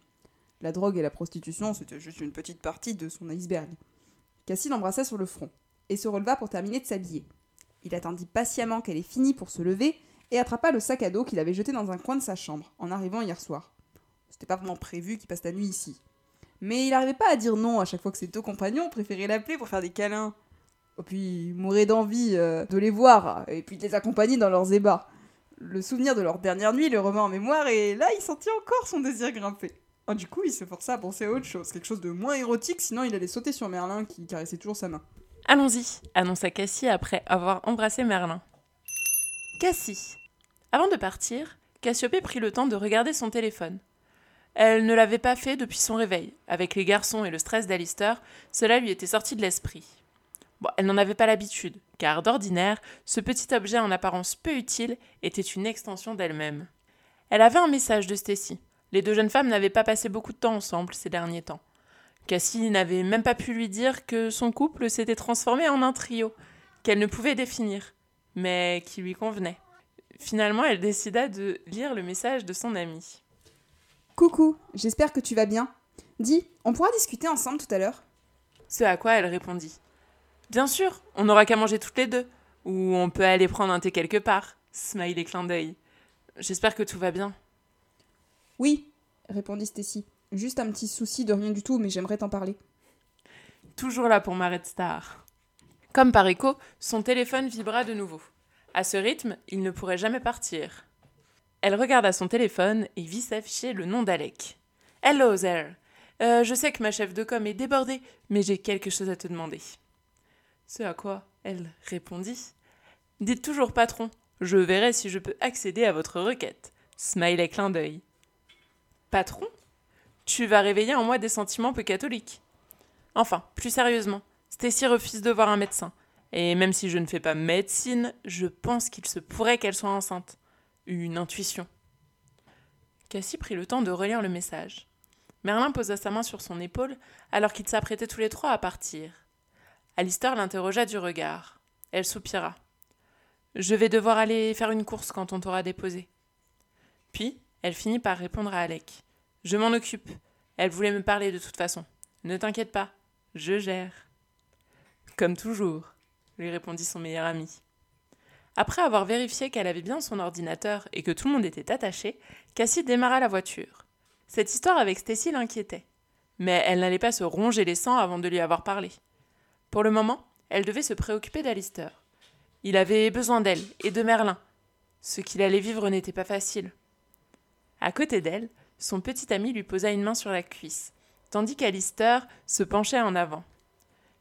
La drogue et la prostitution, c'était juste une petite partie de son iceberg. Cassie l'embrassa sur le front et se releva pour terminer de s'habiller. Il attendit patiemment qu'elle ait fini pour se lever et attrapa le sac à dos qu'il avait jeté dans un coin de sa chambre en arrivant hier soir. C'était pas vraiment prévu qu'il passe la nuit ici. Mais il n'arrivait pas à dire non à chaque fois que ses deux compagnons préféraient l'appeler pour faire des câlins. Et puis, il mourait d'envie euh, de les voir et puis de les accompagner dans leurs ébats. Le souvenir de leur dernière nuit le revint en mémoire et là, il sentit encore son désir grimper. Oh, du coup, il se força à penser à autre chose, quelque chose de moins érotique, sinon il allait sauter sur Merlin qui caressait toujours sa main. Allons-y, annonça Cassie après avoir embrassé Merlin. Cassie. Avant de partir, Cassiopée prit le temps de regarder son téléphone. Elle ne l'avait pas fait depuis son réveil. Avec les garçons et le stress d'Alistair, cela lui était sorti de l'esprit. Elle n'en avait pas l'habitude, car d'ordinaire, ce petit objet en apparence peu utile était une extension d'elle-même. Elle avait un message de Stacy. Les deux jeunes femmes n'avaient pas passé beaucoup de temps ensemble ces derniers temps. Cassie n'avait même pas pu lui dire que son couple s'était transformé en un trio, qu'elle ne pouvait définir, mais qui lui convenait. Finalement, elle décida de lire le message de son ami. Coucou, j'espère que tu vas bien. Dis, on pourra discuter ensemble tout à l'heure Ce à quoi elle répondit. Bien sûr, on n'aura qu'à manger toutes les deux, ou on peut aller prendre un thé quelque part. Smile et clin d'œil. J'espère que tout va bien. Oui, répondit Stacy. Juste un petit souci de rien du tout, mais j'aimerais t'en parler. Toujours là pour ma Red Star. Comme par écho, son téléphone vibra de nouveau. À ce rythme, il ne pourrait jamais partir. Elle regarda son téléphone et vit s'afficher le nom d'Alec. Hello there. Euh, je sais que ma chef de com est débordée, mais j'ai quelque chose à te demander. Ce à quoi elle répondit. Dites toujours patron, je verrai si je peux accéder à votre requête. Smiley clin d'œil. Patron? Tu vas réveiller en moi des sentiments peu catholiques. Enfin, plus sérieusement, Stacy refuse de voir un médecin. Et même si je ne fais pas médecine, je pense qu'il se pourrait qu'elle soit enceinte. Une intuition. Cassie prit le temps de relire le message. Merlin posa sa main sur son épaule alors qu'ils s'apprêtaient tous les trois à partir. Alistair l'interrogea du regard. Elle soupira. Je vais devoir aller faire une course quand on t'aura déposé. Puis, elle finit par répondre à Alec. Je m'en occupe. Elle voulait me parler de toute façon. Ne t'inquiète pas, je gère. Comme toujours, lui répondit son meilleur ami. Après avoir vérifié qu'elle avait bien son ordinateur et que tout le monde était attaché, Cassie démarra la voiture. Cette histoire avec Stacy l'inquiétait. Mais elle n'allait pas se ronger les sangs avant de lui avoir parlé. Pour le moment, elle devait se préoccuper d'Alistair. Il avait besoin d'elle et de Merlin. Ce qu'il allait vivre n'était pas facile. À côté d'elle, son petit ami lui posa une main sur la cuisse, tandis qu'Alistair se penchait en avant.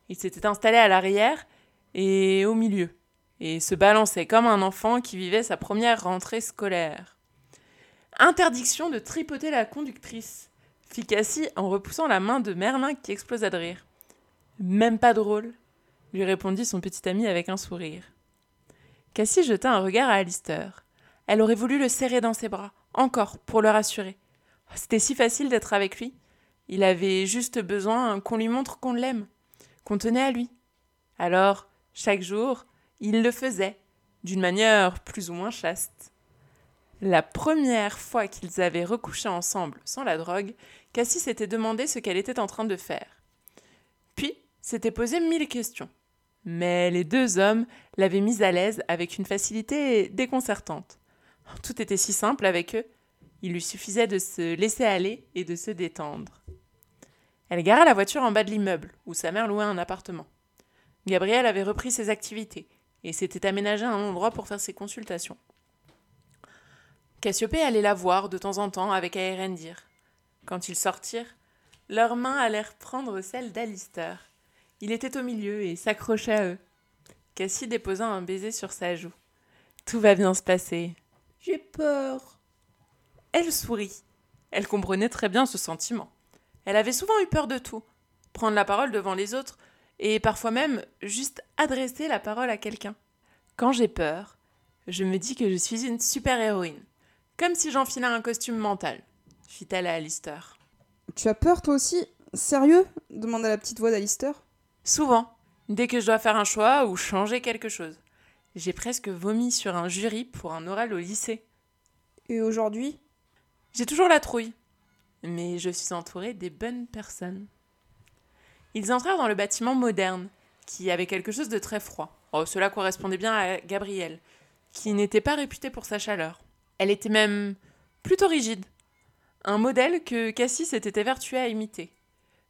Il s'était installé à l'arrière et au milieu, et se balançait comme un enfant qui vivait sa première rentrée scolaire. Interdiction de tripoter la conductrice, fit Cassie en repoussant la main de Merlin qui explosa de rire. Même pas drôle, lui répondit son petit ami avec un sourire. Cassie jeta un regard à Alistair. Elle aurait voulu le serrer dans ses bras, encore, pour le rassurer. C'était si facile d'être avec lui. Il avait juste besoin qu'on lui montre qu'on l'aime, qu'on tenait à lui. Alors, chaque jour, il le faisait, d'une manière plus ou moins chaste. La première fois qu'ils avaient recouché ensemble sans la drogue, Cassie s'était demandé ce qu'elle était en train de faire. Puis s'était posé mille questions. Mais les deux hommes l'avaient mise à l'aise avec une facilité déconcertante. Tout était si simple avec eux. Il lui suffisait de se laisser aller et de se détendre. Elle gara la voiture en bas de l'immeuble, où sa mère louait un appartement. Gabriel avait repris ses activités et s'était aménagé un endroit pour faire ses consultations. Cassiopée allait la voir de temps en temps avec Aérendir. Quand ils sortirent, leurs mains allèrent prendre celles d'Alistair. Il était au milieu et s'accrochait à eux. Cassie déposa un baiser sur sa joue. Tout va bien se passer. J'ai peur. Elle sourit. Elle comprenait très bien ce sentiment. Elle avait souvent eu peur de tout. Prendre la parole devant les autres, et parfois même juste adresser la parole à quelqu'un. Quand j'ai peur, je me dis que je suis une super-héroïne, comme si j'enfilais un costume mental, fit-elle à Alistair. Tu as peur toi aussi? Sérieux? demanda la petite voix d'Alistair. Souvent, dès que je dois faire un choix ou changer quelque chose. J'ai presque vomi sur un jury pour un oral au lycée. Et aujourd'hui? J'ai toujours la trouille, mais je suis entourée des bonnes personnes. Ils entrèrent dans le bâtiment moderne, qui avait quelque chose de très froid. Oh, cela correspondait bien à Gabrielle, qui n'était pas réputée pour sa chaleur. Elle était même plutôt rigide. Un modèle que Cassis s'était évertué à imiter,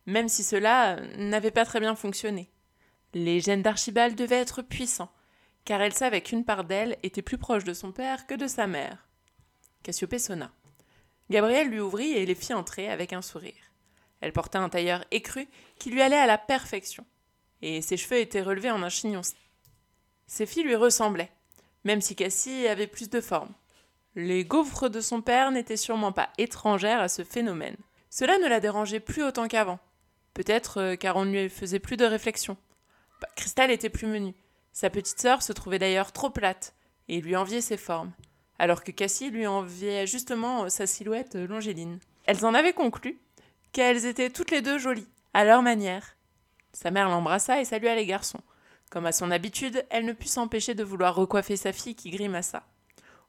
même si cela n'avait pas très bien fonctionné. Les gènes d'Archibald devaient être puissants, car elle savait qu'une part d'elle était plus proche de son père que de sa mère. Cassiopée sonna. Gabrielle lui ouvrit et les fit entrer avec un sourire. Elle portait un tailleur écru qui lui allait à la perfection, et ses cheveux étaient relevés en un chignon. Ses filles lui ressemblaient, même si Cassie avait plus de forme. Les gaufres de son père n'étaient sûrement pas étrangères à ce phénomène. Cela ne la dérangeait plus autant qu'avant. Peut-être euh, car on ne lui faisait plus de réflexion. Bah, Cristal était plus menue. Sa petite sœur se trouvait d'ailleurs trop plate, et lui enviait ses formes, alors que Cassie lui enviait justement sa silhouette longéline. Elles en avaient conclu qu'elles étaient toutes les deux jolies, à leur manière. Sa mère l'embrassa et salua les garçons. Comme à son habitude, elle ne put s'empêcher de vouloir recoiffer sa fille qui grimaça.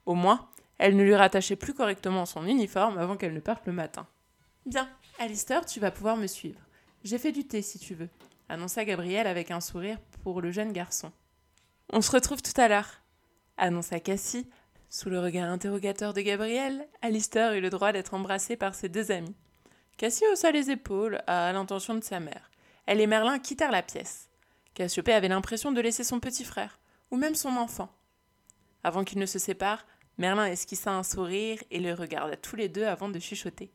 Au moins, elle ne lui rattachait plus correctement son uniforme avant qu'elle ne parte le matin. Bien, Alistair, tu vas pouvoir me suivre. J'ai fait du thé si tu veux, annonça Gabriel avec un sourire pour le jeune garçon. On se retrouve tout à l'heure, annonça Cassie. Sous le regard interrogateur de Gabriel, Alistair eut le droit d'être embrassé par ses deux amis. Cassie haussa les épaules à l'intention de sa mère. Elle et Merlin quittèrent la pièce. Cassiopée avait l'impression de laisser son petit frère, ou même son enfant. Avant qu'ils ne se séparent, Merlin esquissa un sourire et les regarda tous les deux avant de chuchoter.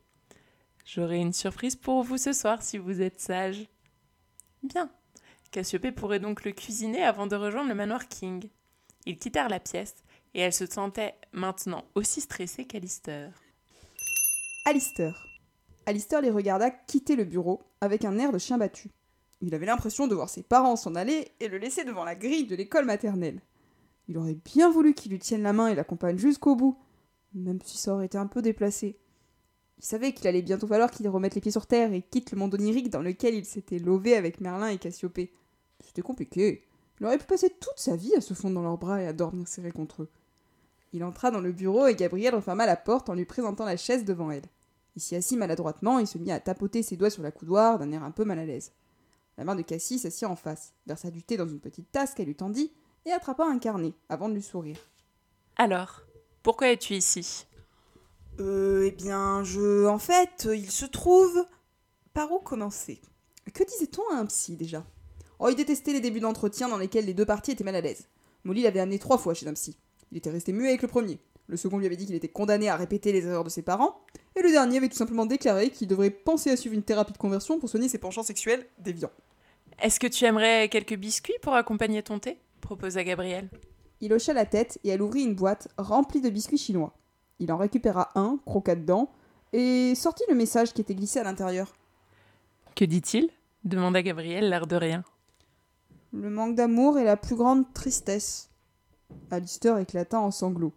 J'aurai une surprise pour vous ce soir si vous êtes sage. Bien. Cassiopée pourrait donc le cuisiner avant de rejoindre le manoir King. Ils quittèrent la pièce et elle se sentait maintenant aussi stressée qu'Alistair. Alistair. Alistair les regarda quitter le bureau avec un air de chien battu. Il avait l'impression de voir ses parents s'en aller et le laisser devant la grille de l'école maternelle. Il aurait bien voulu qu'il lui tienne la main et l'accompagne jusqu'au bout, même si ça aurait été un peu déplacé. Il savait qu'il allait bientôt falloir qu'il remette les pieds sur terre et quitte le monde onirique dans lequel il s'était lové avec Merlin et Cassiopée. C'était compliqué. Il aurait pu passer toute sa vie à se fondre dans leurs bras et à dormir serré contre eux. Il entra dans le bureau et Gabriel referma la porte en lui présentant la chaise devant elle. Il s'y assit maladroitement et se mit à tapoter ses doigts sur la coudoir d'un air un peu mal à l'aise. La main de Cassie s'assit en face, versa du thé dans une petite tasse qu'elle lui tendit et attrapa un carnet avant de lui sourire. Alors, pourquoi es-tu ici? Euh, eh bien, je. En fait, il se trouve. Par où commencer? Que disait-on à un psy déjà? Oh, il détestait les débuts d'entretien dans lesquels les deux parties étaient mal à l'aise. Molly l'avait amené trois fois chez un psy. Il était resté muet avec le premier. Le second lui avait dit qu'il était condamné à répéter les erreurs de ses parents. Et le dernier avait tout simplement déclaré qu'il devrait penser à suivre une thérapie de conversion pour soigner ses penchants sexuels déviants. Est-ce que tu aimerais quelques biscuits pour accompagner ton thé? Proposa Gabriel. Il hocha la tête et elle ouvrit une boîte remplie de biscuits chinois. Il en récupéra un, croqua dedans, et sortit le message qui était glissé à l'intérieur. Que dit-il? Demanda Gabriel, l'air de rien. Le manque d'amour est la plus grande tristesse. Alistair éclata en sanglots.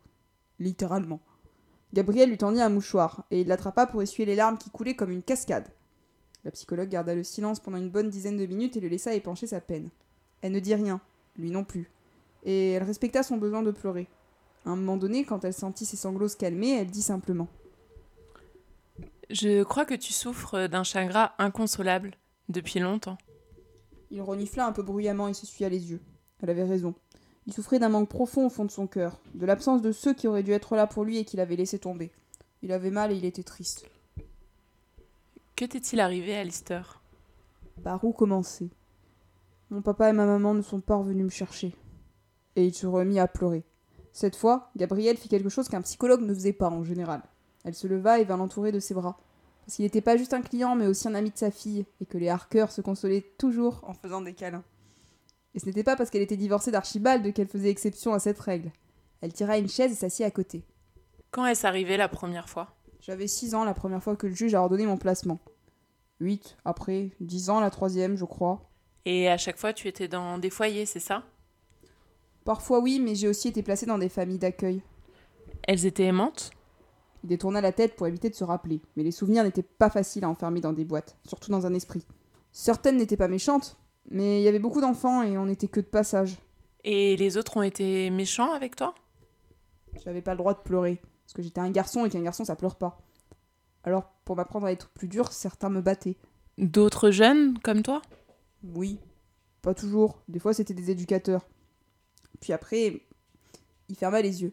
Littéralement. Gabriel lui tendit un mouchoir, et il l'attrapa pour essuyer les larmes qui coulaient comme une cascade. La psychologue garda le silence pendant une bonne dizaine de minutes et le laissa épancher sa peine. Elle ne dit rien, lui non plus, et elle respecta son besoin de pleurer. À un moment donné, quand elle sentit ses sanglots se calmer, elle dit simplement Je crois que tu souffres d'un chagrin inconsolable depuis longtemps. Il renifla un peu bruyamment et s'essuya les yeux. Elle avait raison. Il souffrait d'un manque profond au fond de son cœur, de l'absence de ceux qui auraient dû être là pour lui et qu'il avait laissé tomber. Il avait mal et il était triste. Que t'est-il arrivé, Alistair? Par où commencer? Mon papa et ma maman ne sont pas revenus me chercher. Et il se remit à pleurer. Cette fois, Gabrielle fit quelque chose qu'un psychologue ne faisait pas en général. Elle se leva et vint l'entourer de ses bras. Parce qu'il n'était pas juste un client, mais aussi un ami de sa fille, et que les Harker se consolaient toujours en faisant des câlins. Et ce n'était pas parce qu'elle était divorcée d'Archibald qu'elle faisait exception à cette règle. Elle tira une chaise et s'assit à côté. Quand est-ce arrivé la première fois? J'avais six ans la première fois que le juge a ordonné mon placement. Huit après, dix ans la troisième, je crois. Et à chaque fois, tu étais dans des foyers, c'est ça? Parfois oui, mais j'ai aussi été placée dans des familles d'accueil. Elles étaient aimantes? Il détourna la tête pour éviter de se rappeler, mais les souvenirs n'étaient pas faciles à enfermer dans des boîtes, surtout dans un esprit. Certaines n'étaient pas méchantes, mais il y avait beaucoup d'enfants et on n'était que de passage. Et les autres ont été méchants avec toi? J'avais pas le droit de pleurer, parce que j'étais un garçon et qu'un garçon ça pleure pas. Alors, pour m'apprendre à être plus dur, certains me battaient. D'autres jeunes comme toi? Oui, pas toujours. Des fois, c'était des éducateurs. Puis après, il ferma les yeux.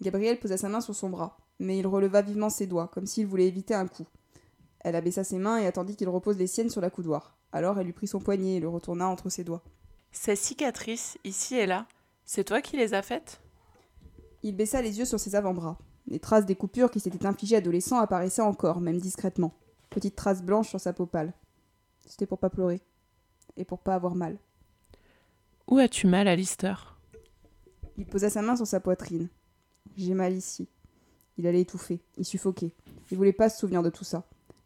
Gabriel posa sa main sur son bras, mais il releva vivement ses doigts, comme s'il voulait éviter un coup. Elle abaissa ses mains et attendit qu'il repose les siennes sur la coudoir. Alors elle lui prit son poignet et le retourna entre ses doigts. Ces cicatrices, ici et là, c'est toi qui les as faites? Il baissa les yeux sur ses avant-bras. Les traces des coupures qui s'étaient infligées adolescent apparaissaient encore, même discrètement. Petites traces blanches sur sa peau pâle. C'était pour pas pleurer. Et pour pas avoir mal. Où as-tu mal, Alistair? Il posa sa main sur sa poitrine. J'ai mal ici. Il allait étouffer. Il suffoquait. Il voulait pas se souvenir de tout ça.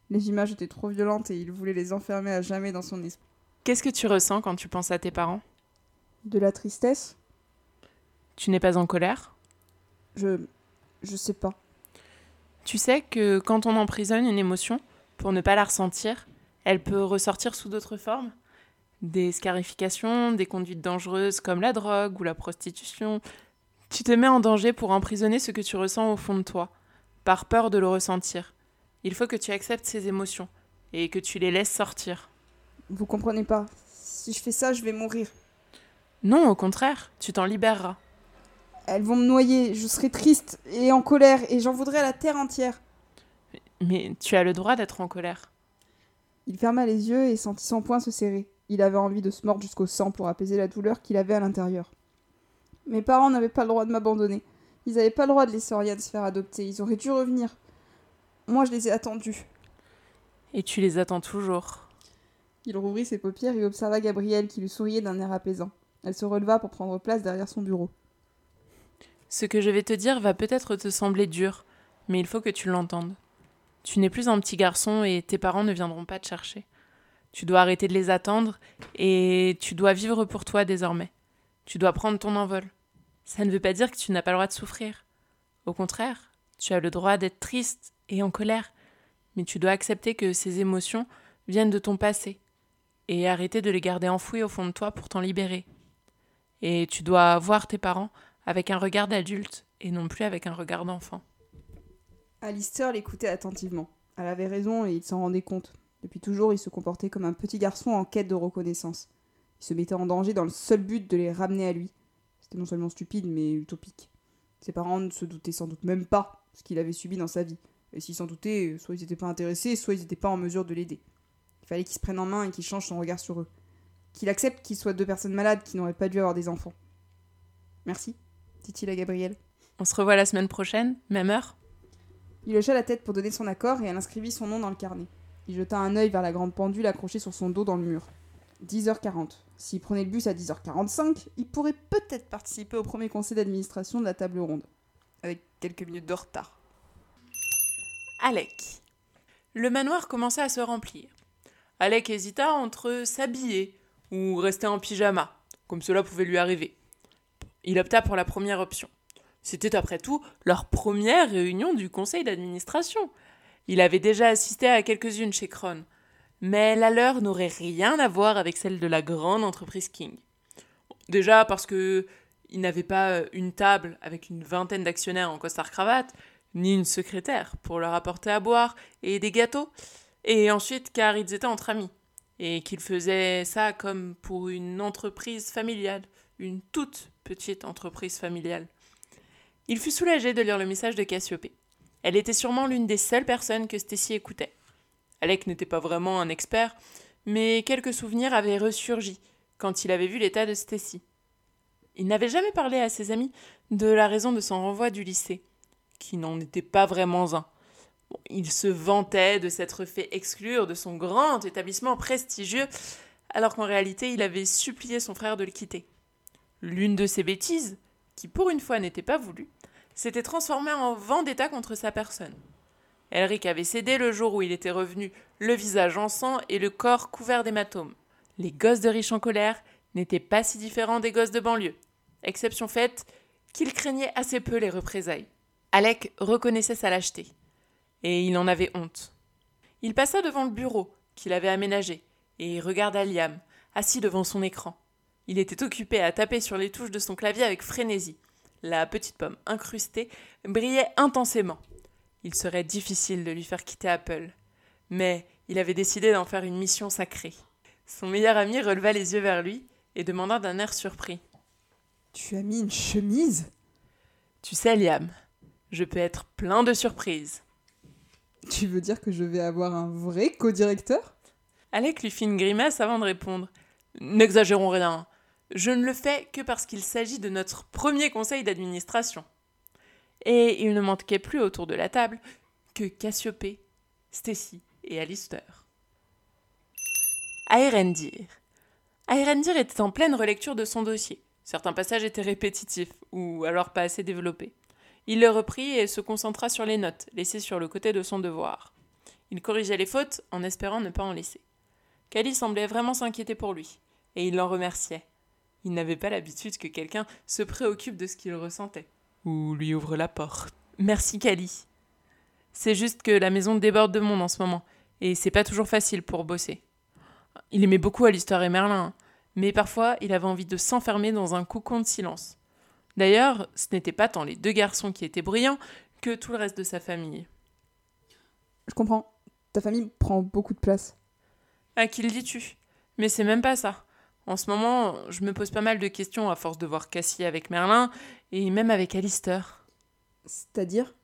Les images étaient trop violentes et il voulait les enfermer à jamais dans son esprit. Qu'est-ce que tu ressens quand tu penses à tes parents? De la tristesse? Tu n'es pas en colère? Je. Je sais pas. Tu sais que quand on emprisonne une émotion, pour ne pas la ressentir, elle peut ressortir sous d'autres formes Des scarifications, des conduites dangereuses comme la drogue ou la prostitution. Tu te mets en danger pour emprisonner ce que tu ressens au fond de toi, par peur de le ressentir. Il faut que tu acceptes ces émotions et que tu les laisses sortir. Vous comprenez pas. Si je fais ça, je vais mourir. Non, au contraire, tu t'en libéreras. Elles vont me noyer, je serai triste et en colère et j'en voudrais la terre entière. Mais tu as le droit d'être en colère. Il ferma les yeux et sentit son poing se serrer. Il avait envie de se mordre jusqu'au sang pour apaiser la douleur qu'il avait à l'intérieur. Mes parents n'avaient pas le droit de m'abandonner. Ils n'avaient pas le droit de laisser Oriane se faire adopter. Ils auraient dû revenir. Moi, je les ai attendus. Et tu les attends toujours. Il rouvrit ses paupières et observa Gabrielle qui lui souriait d'un air apaisant. Elle se releva pour prendre place derrière son bureau. Ce que je vais te dire va peut-être te sembler dur, mais il faut que tu l'entendes. Tu n'es plus un petit garçon et tes parents ne viendront pas te chercher. Tu dois arrêter de les attendre et tu dois vivre pour toi désormais. Tu dois prendre ton envol. Ça ne veut pas dire que tu n'as pas le droit de souffrir. Au contraire, tu as le droit d'être triste et en colère, mais tu dois accepter que ces émotions viennent de ton passé. et arrêter de les garder enfouis au fond de toi pour t'en libérer. Et tu dois voir tes parents avec un regard d'adulte et non plus avec un regard d'enfant. Alistair l'écoutait attentivement. Elle avait raison et il s'en rendait compte. Depuis toujours, il se comportait comme un petit garçon en quête de reconnaissance. Il se mettait en danger dans le seul but de les ramener à lui. C'était non seulement stupide, mais utopique. Ses parents ne se doutaient sans doute même pas ce qu'il avait subi dans sa vie. Et s'ils s'en doutaient, soit ils n'étaient pas intéressés, soit ils n'étaient pas en mesure de l'aider. Il fallait qu'il se prenne en main et qu'il change son regard sur eux. Qu'il accepte qu'ils soient deux personnes malades qui n'auraient pas dû avoir des enfants. Merci, dit-il à Gabriel. On se revoit la semaine prochaine, même heure Il hocha la tête pour donner son accord et elle inscrivit son nom dans le carnet. Il jeta un œil vers la grande pendule accrochée sur son dos dans le mur. 10h40. S'il prenait le bus à 10h45, il pourrait peut-être participer au premier conseil d'administration de la table ronde. Avec quelques minutes de retard. Alec. Le manoir commençait à se remplir. Alec hésita entre s'habiller ou rester en pyjama, comme cela pouvait lui arriver. Il opta pour la première option. C'était après tout leur première réunion du conseil d'administration. Il avait déjà assisté à quelques-unes chez Kron, mais la leur n'aurait rien à voir avec celle de la grande entreprise King. Déjà parce que il n'avait pas une table avec une vingtaine d'actionnaires en costard-cravate, ni une secrétaire pour leur apporter à boire et des gâteaux, et ensuite car ils étaient entre amis, et qu'ils faisaient ça comme pour une entreprise familiale, une toute petite entreprise familiale. Il fut soulagé de lire le message de Cassiopée. Elle était sûrement l'une des seules personnes que Stacy écoutait. Alec n'était pas vraiment un expert, mais quelques souvenirs avaient ressurgi quand il avait vu l'état de Stacy. Il n'avait jamais parlé à ses amis de la raison de son renvoi du lycée, qui n'en était pas vraiment un. il se vantait de s'être fait exclure de son grand établissement prestigieux, alors qu'en réalité il avait supplié son frère de le quitter. L'une de ses bêtises, qui pour une fois n'était pas voulue, s'était transformée en vendetta contre sa personne. Elric avait cédé le jour où il était revenu, le visage en sang et le corps couvert d'hématomes. Les gosses de riches en colère n'étaient pas si différents des gosses de banlieue, exception faite qu'il craignait assez peu les représailles. Alec reconnaissait sa lâcheté, et il en avait honte. Il passa devant le bureau qu'il avait aménagé, et regarda Liam, assis devant son écran. Il était occupé à taper sur les touches de son clavier avec frénésie. La petite pomme incrustée brillait intensément. Il serait difficile de lui faire quitter Apple. Mais il avait décidé d'en faire une mission sacrée. Son meilleur ami releva les yeux vers lui et demanda d'un air surpris. Tu as mis une chemise? Tu sais, Liam, je peux être plein de surprises. Tu veux dire que je vais avoir un vrai co-directeur? Alec lui fit une grimace avant de répondre. N'exagérons rien. Je ne le fais que parce qu'il s'agit de notre premier conseil d'administration et il ne manquait plus autour de la table que Cassiopée, Stacy et Alistair. Aerendir. Aerendir était en pleine relecture de son dossier. Certains passages étaient répétitifs ou alors pas assez développés. Il le reprit et se concentra sur les notes, laissées sur le côté de son devoir. Il corrigeait les fautes en espérant ne pas en laisser. Kali semblait vraiment s'inquiéter pour lui, et il l'en remerciait. Il n'avait pas l'habitude que quelqu'un se préoccupe de ce qu'il ressentait ou lui ouvre la porte. Merci Kali. C'est juste que la maison déborde de monde en ce moment, et c'est pas toujours facile pour bosser. Il aimait beaucoup Alistair et Merlin, mais parfois il avait envie de s'enfermer dans un cocon de silence. D'ailleurs, ce n'était pas tant les deux garçons qui étaient brillants que tout le reste de sa famille. Je comprends. Ta famille prend beaucoup de place. À qui le dis-tu? Mais c'est même pas ça. En ce moment, je me pose pas mal de questions à force de voir Cassie avec Merlin et même avec Alistair. C'est-à-dire?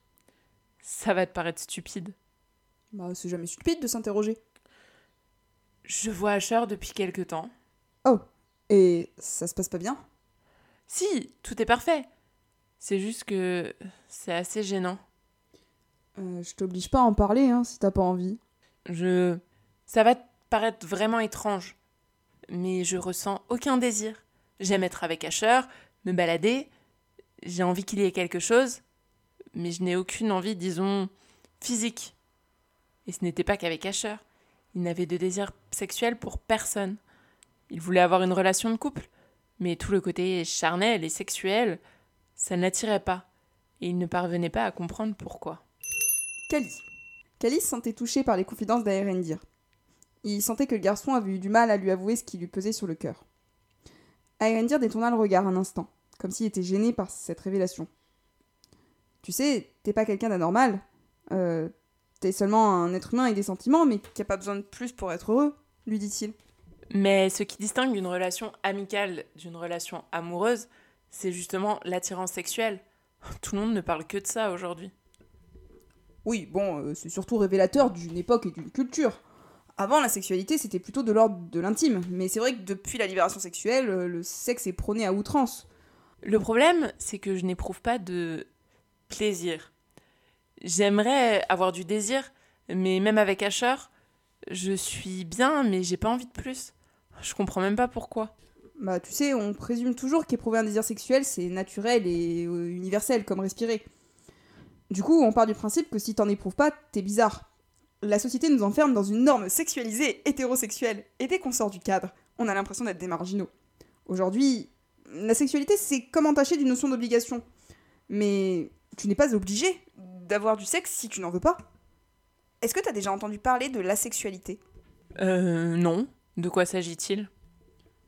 Ça va te paraître stupide. Bah, c'est jamais stupide de s'interroger. Je vois Asher depuis quelque temps. Oh, et ça se passe pas bien? Si, tout est parfait. C'est juste que c'est assez gênant. Euh, je t'oblige pas à en parler, hein, si t'as pas envie. Je. Ça va te paraître vraiment étrange mais je ressens aucun désir. J'aime être avec Asher, me balader, j'ai envie qu'il y ait quelque chose, mais je n'ai aucune envie, disons, physique. Et ce n'était pas qu'avec Asher. Il n'avait de désir sexuel pour personne. Il voulait avoir une relation de couple, mais tout le côté charnel et sexuel, ça ne l'attirait pas, et il ne parvenait pas à comprendre pourquoi. Kali se sentait touchée par les confidences d'Aerendir. Il sentait que le garçon avait eu du mal à lui avouer ce qui lui pesait sur le cœur. Arendir détourna le regard un instant, comme s'il était gêné par cette révélation. Tu sais, t'es pas quelqu'un d'anormal. Euh, t'es seulement un être humain avec des sentiments, mais qui a pas besoin de plus pour être heureux, lui dit-il. Mais ce qui distingue une relation amicale d'une relation amoureuse, c'est justement l'attirance sexuelle. Tout le monde ne parle que de ça aujourd'hui. Oui, bon, euh, c'est surtout révélateur d'une époque et d'une culture. Avant, la sexualité, c'était plutôt de l'ordre de l'intime, mais c'est vrai que depuis la libération sexuelle, euh, le sexe est prôné à outrance. Le problème, c'est que je n'éprouve pas de plaisir. J'aimerais avoir du désir, mais même avec Asher, je suis bien, mais j'ai pas envie de plus. Je comprends même pas pourquoi. Bah, tu sais, on présume toujours qu'éprouver un désir sexuel, c'est naturel et euh, universel, comme respirer. Du coup, on part du principe que si t'en éprouves pas, t'es bizarre. La société nous enferme dans une norme sexualisée hétérosexuelle, et dès qu'on sort du cadre, on a l'impression d'être des marginaux. Aujourd'hui, la sexualité, c'est comme entaché d'une notion d'obligation. Mais tu n'es pas obligé d'avoir du sexe si tu n'en veux pas. Est-ce que t'as déjà entendu parler de l'asexualité? Euh, non. De quoi s'agit-il?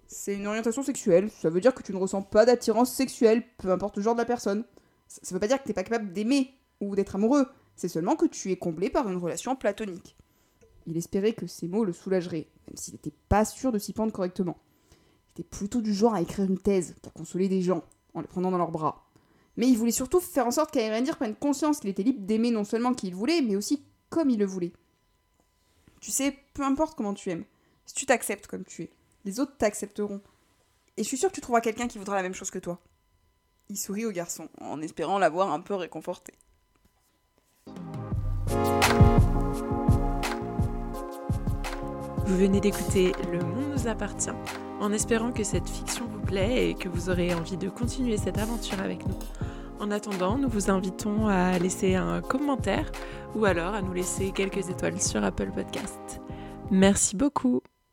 C'est une orientation sexuelle, ça veut dire que tu ne ressens pas d'attirance sexuelle, peu importe le genre de la personne. Ça ça veut pas dire que t'es pas capable d'aimer ou d'être amoureux, c'est seulement que tu es comblé par une relation platonique. Il espérait que ces mots le soulageraient, même s'il n'était pas sûr de s'y prendre correctement. Il était plutôt du genre à écrire une thèse qu'à consoler des gens, en les prenant dans leurs bras. Mais il voulait surtout faire en sorte qu'Aerendir prenne conscience qu'il était libre d'aimer non seulement qui il voulait, mais aussi il le voulait. Tu sais, peu importe comment tu aimes, si tu t'acceptes comme tu es, les autres t'accepteront. Et je suis sûre que tu trouveras quelqu'un qui voudra la même chose que toi. Il sourit au garçon, en espérant l'avoir un peu réconforté. Vous venez d'écouter Le Monde nous appartient, en espérant que cette fiction vous plaît et que vous aurez envie de continuer cette aventure avec nous. En attendant, nous vous invitons à laisser un commentaire ou alors à nous laisser quelques étoiles sur Apple Podcast. Merci beaucoup.